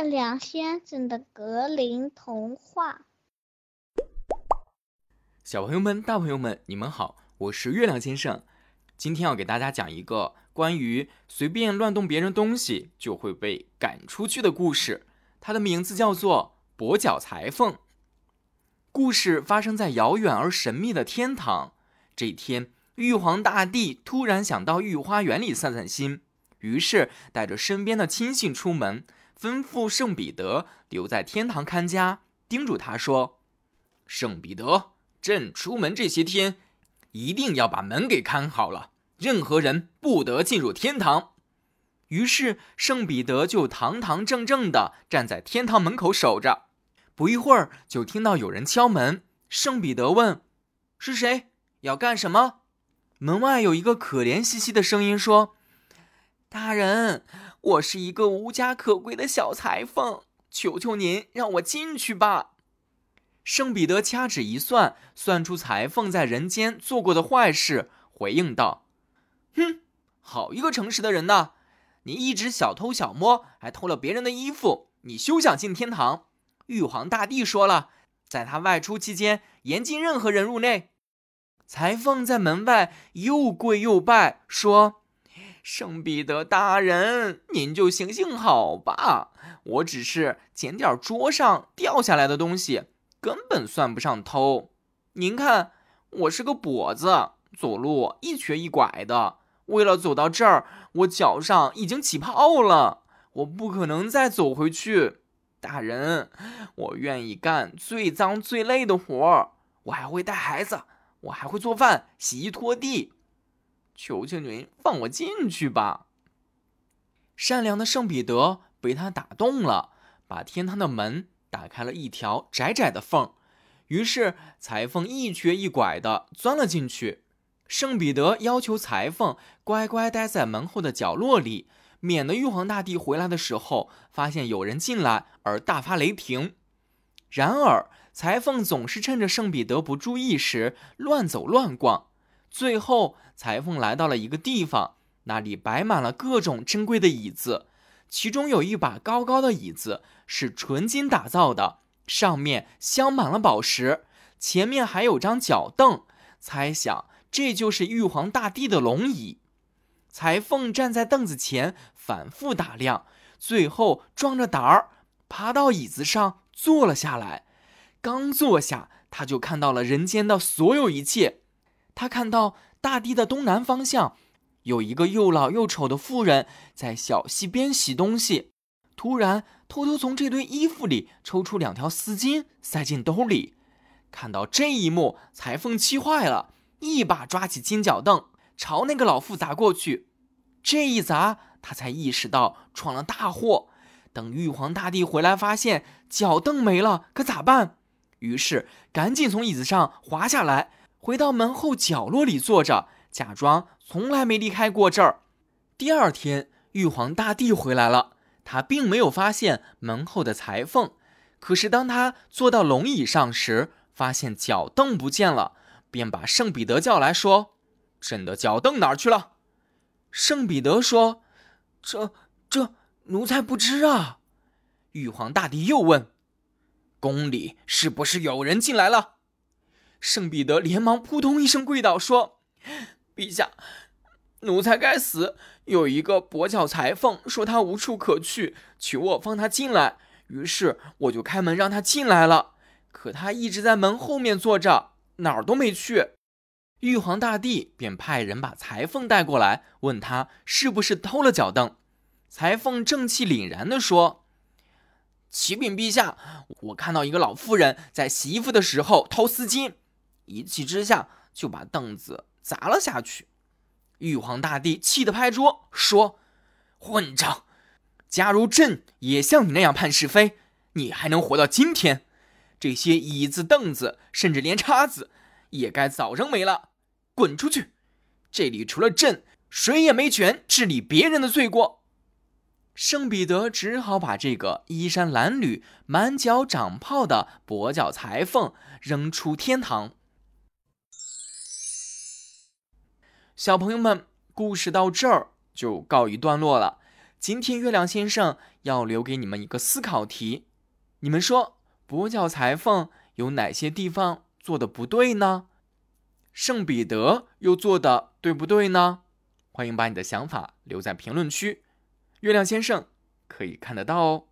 月亮先生的格林童话。小朋友们、大朋友们，你们好，我是月亮先生。今天要给大家讲一个关于随便乱动别人东西就会被赶出去的故事。它的名字叫做《跛脚裁缝》。故事发生在遥远而神秘的天堂。这一天，玉皇大帝突然想到御花园里散散心，于是带着身边的亲信出门，吩咐圣彼得留在天堂看家，叮嘱他说：“圣彼得。”朕出门这些天，一定要把门给看好了，任何人不得进入天堂。于是圣彼得就堂堂正正地站在天堂门口守着。不一会儿，就听到有人敲门。圣彼得问：“是谁？要干什么？”门外有一个可怜兮兮的声音说：“大人，我是一个无家可归的小裁缝，求求您让我进去吧。”圣彼得掐指一算，算出裁缝在人间做过的坏事，回应道：“哼，好一个诚实的人呐！你一直小偷小摸，还偷了别人的衣服，你休想进天堂。玉皇大帝说了，在他外出期间，严禁任何人入内。”裁缝在门外又跪又拜，说：“圣彼得大人，您就行行好吧，我只是捡点桌上掉下来的东西。”根本算不上偷。您看，我是个跛子，走路一瘸一拐的。为了走到这儿，我脚上已经起泡了。我不可能再走回去。大人，我愿意干最脏最累的活儿。我还会带孩子，我还会做饭、洗衣、拖地。求求您放我进去吧。善良的圣彼得被他打动了，把天堂的门。打开了一条窄窄的缝，于是裁缝一瘸一拐地钻了进去。圣彼得要求裁缝乖乖待在门后的角落里，免得玉皇大帝回来的时候发现有人进来而大发雷霆。然而，裁缝总是趁着圣彼得不注意时乱走乱逛。最后，裁缝来到了一个地方，那里摆满了各种珍贵的椅子。其中有一把高高的椅子，是纯金打造的，上面镶满了宝石。前面还有张脚凳，猜想这就是玉皇大帝的龙椅。裁缝站在凳子前，反复打量，最后壮着胆儿爬到椅子上坐了下来。刚坐下，他就看到了人间的所有一切。他看到大地的东南方向。有一个又老又丑的妇人在小溪边洗东西，突然偷偷从这堆衣服里抽出两条丝巾，塞进兜里。看到这一幕，裁缝气坏了，一把抓起金脚凳，朝那个老妇砸过去。这一砸，他才意识到闯了大祸。等玉皇大帝回来，发现脚凳没了，可咋办？于是赶紧从椅子上滑下来，回到门后角落里坐着。假装从来没离开过这儿。第二天，玉皇大帝回来了，他并没有发现门后的裁缝。可是当他坐到龙椅上时，发现脚凳不见了，便把圣彼得叫来说：“朕的脚凳哪儿去了？”圣彼得说：“这这奴才不知啊。”玉皇大帝又问：“宫里是不是有人进来了？”圣彼得连忙扑通一声跪倒说。陛下，奴才该死。有一个跛脚裁缝说他无处可去，求我放他进来。于是我就开门让他进来了。可他一直在门后面坐着，哪儿都没去。玉皇大帝便派人把裁缝带过来，问他是不是偷了脚凳。裁缝正气凛然地说：“启禀陛下，我看到一个老妇人在洗衣服的时候偷丝巾，一气之下就把凳子。”砸了下去，玉皇大帝气得拍桌说：“混账！假如朕也像你那样判是非，你还能活到今天？这些椅子、凳子，甚至连叉子，也该早扔没了。滚出去！这里除了朕，谁也没权治理别人的罪过。”圣彼得只好把这个衣衫褴褛、满脚长泡的跛脚裁缝扔出天堂。小朋友们，故事到这儿就告一段落了。今天月亮先生要留给你们一个思考题。你们说，跛脚裁缝有哪些地方做的不对呢？圣彼得又做的对不对呢？欢迎把你的想法留在评论区，月亮先生可以看得到哦。